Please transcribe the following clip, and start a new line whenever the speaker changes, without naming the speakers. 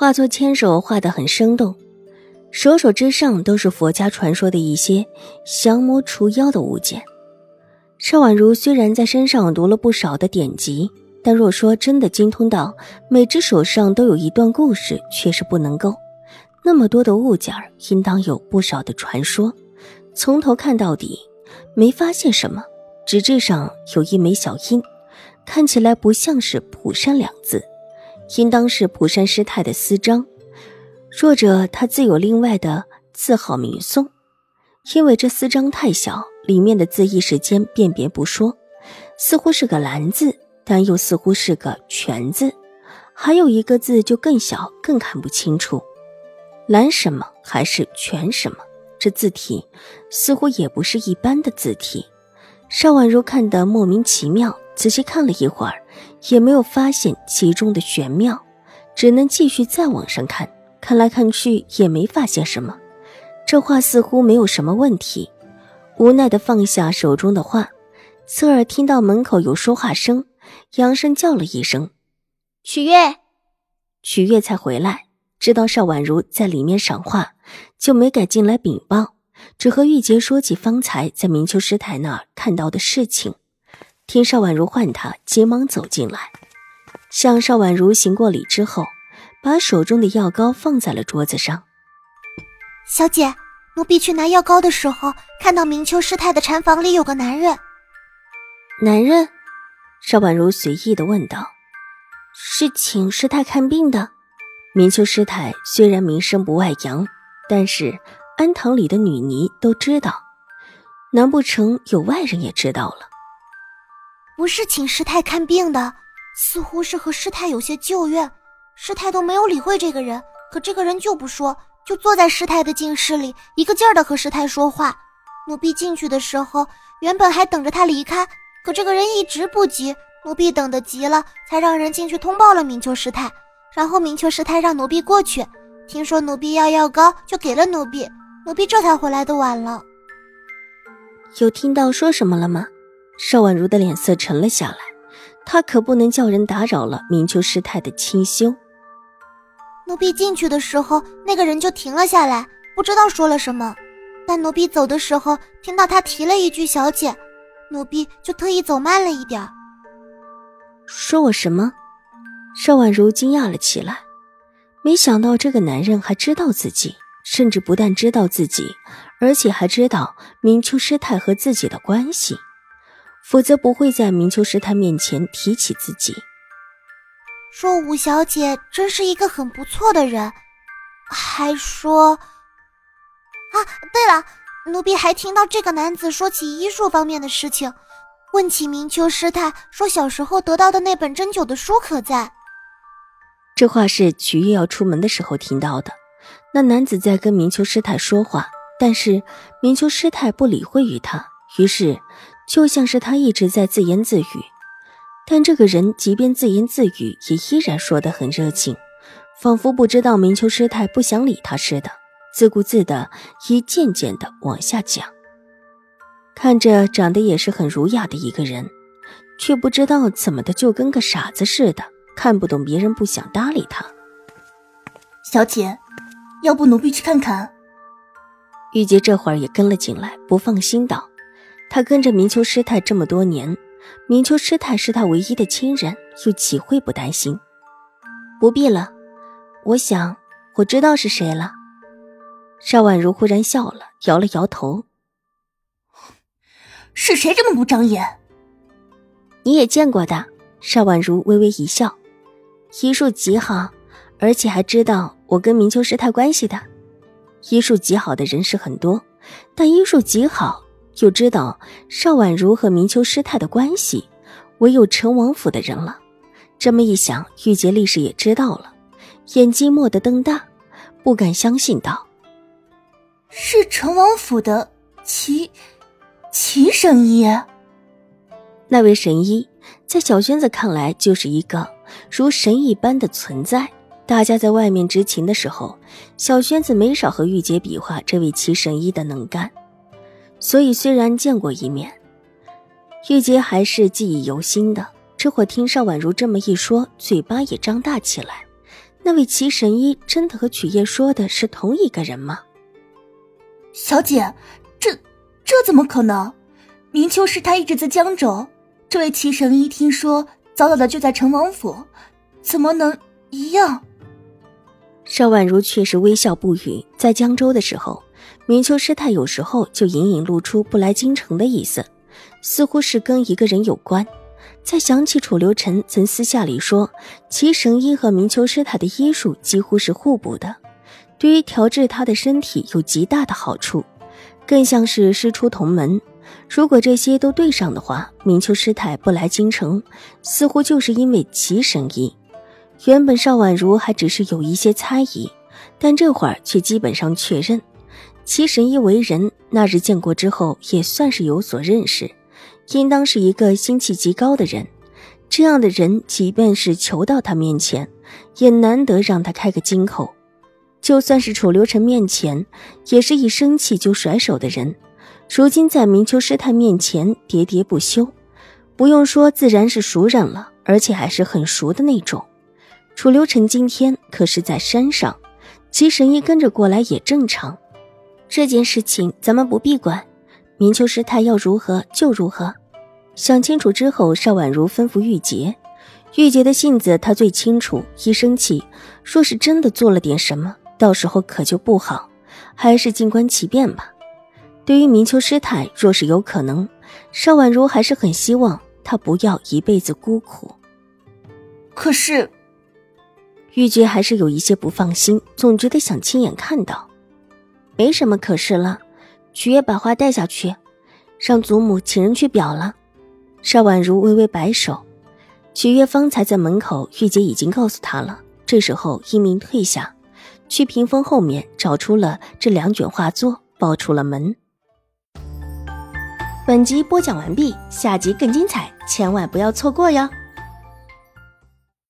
画作牵手画得很生动，手手之上都是佛家传说的一些降魔除妖的物件。邵婉如虽然在身上读了不少的典籍，但若说真的精通到每只手上都有一段故事，却是不能够。那么多的物件应当有不少的传说。从头看到底，没发现什么。纸质上有一枚小印，看起来不像是“蒲山”两字。应当是蒲山师太的私章，若者他自有另外的字号名颂。因为这私章太小，里面的字一时间辨别不说，似乎是个兰字，但又似乎是个全字，还有一个字就更小，更看不清楚，兰什么还是全什么？这字体似乎也不是一般的字体。邵婉如看得莫名其妙，仔细看了一会儿。也没有发现其中的玄妙，只能继续再往上看。看来看去也没发现什么，这画似乎没有什么问题。无奈的放下手中的画，侧耳听到门口有说话声，扬声叫了一声：“
曲月。”
曲月才回来，知道邵婉如在里面赏画，就没敢进来禀报，只和玉洁说起方才在明秋师太那儿看到的事情。听邵婉如唤他，急忙走进来，向邵婉如行过礼之后，把手中的药膏放在了桌子上。
小姐，奴婢去拿药膏的时候，看到明秋师太的禅房里有个男人。
男人？邵婉如随意的问道：“是请师太看病的？”明秋师太虽然名声不外扬，但是安堂里的女尼都知道，难不成有外人也知道了？
不是请师太看病的，似乎是和师太有些旧怨，师太都没有理会这个人。可这个人就不说，就坐在师太的静室里，一个劲儿的和师太说话。奴婢进去的时候，原本还等着他离开，可这个人一直不急，奴婢等得急了，才让人进去通报了明秋师太。然后明秋师太让奴婢过去，听说奴婢要药膏，就给了奴婢，奴婢这才回来的晚了。
有听到说什么了吗？邵婉如的脸色沉了下来，她可不能叫人打扰了明秋师太的清修。
奴婢进去的时候，那个人就停了下来，不知道说了什么。但奴婢走的时候，听到他提了一句“小姐”，奴婢就特意走慢了一点。
说我什么？邵婉如惊讶了起来，没想到这个男人还知道自己，甚至不但知道自己，而且还知道明秋师太和自己的关系。否则不会在明秋师太面前提起自己。
说五小姐真是一个很不错的人，还说，啊，对了，奴婢还听到这个男子说起医术方面的事情，问起明秋师太，说小时候得到的那本针灸的书可在。
这话是曲月要出门的时候听到的。那男子在跟明秋师太说话，但是明秋师太不理会于他，于是。就像是他一直在自言自语，但这个人即便自言自语，也依然说得很热情，仿佛不知道明秋师太不想理他似的，自顾自的一件件的往下讲。看着长得也是很儒雅的一个人，却不知道怎么的就跟个傻子似的，看不懂别人不想搭理他。
小姐，要不奴婢去看看？
玉洁这会儿也跟了进来，不放心道。他跟着明秋师太这么多年，明秋师太是他唯一的亲人，又岂会不担心？不必了，我想我知道是谁了。邵婉如忽然笑了，摇了摇头：“
是谁这么不长眼？
你也见过的。”邵婉如微微一笑：“医术极好，而且还知道我跟明秋师太关系的。医术极好的人是很多，但医术极好。”就知道邵婉如和明秋师太的关系，唯有陈王府的人了。这么一想，玉洁立时也知道了，眼睛蓦地瞪大，不敢相信道：“
是陈王府的齐齐神医。”
那位神医在小轩子看来就是一个如神一般的存在。大家在外面执勤的时候，小轩子没少和玉洁比划这位齐神医的能干，所以虽然见过一面，玉洁还是记忆犹新的。这会听邵婉如这么一说，嘴巴也张大起来。那位齐神医真的和曲叶说的是同一个人吗？
小姐，这这怎么可能？明秋师太一直在江州，这位齐神医听说早早的就在成王府，怎么能一样？
邵婉如却是微笑不语。在江州的时候，明秋师太有时候就隐隐露出不来京城的意思，似乎是跟一个人有关。再想起楚留臣曾私下里说，齐神医和明秋师太的医术几乎是互补的，对于调治他的身体有极大的好处，更像是师出同门。如果这些都对上的话，明秋师太不来京城，似乎就是因为齐神医。原本邵婉如还只是有一些猜疑，但这会儿却基本上确认，齐神医为人，那日见过之后，也算是有所认识。应当是一个心气极高的人，这样的人，即便是求到他面前，也难得让他开个金口。就算是楚留臣面前，也是一生气就甩手的人。如今在明秋师太面前喋喋不休，不用说，自然是熟人了，而且还是很熟的那种。楚留臣今天可是在山上，齐神医跟着过来也正常。这件事情咱们不必管，明秋师太要如何就如何。想清楚之后，邵婉如吩咐玉洁。玉洁的性子她最清楚，一生气，若是真的做了点什么，到时候可就不好。还是静观其变吧。对于明秋师太，若是有可能，邵婉如还是很希望她不要一辈子孤苦。
可是，
玉洁还是有一些不放心，总觉得想亲眼看到。没什么可是了，曲月把花带下去，让祖母请人去表了。邵婉如微微摆手，曲月方才在门口，玉洁已经告诉他了。这时候一鸣退下，去屏风后面找出了这两卷画作，抱出了门。本集播讲完毕，下集更精彩，千万不要错过哟。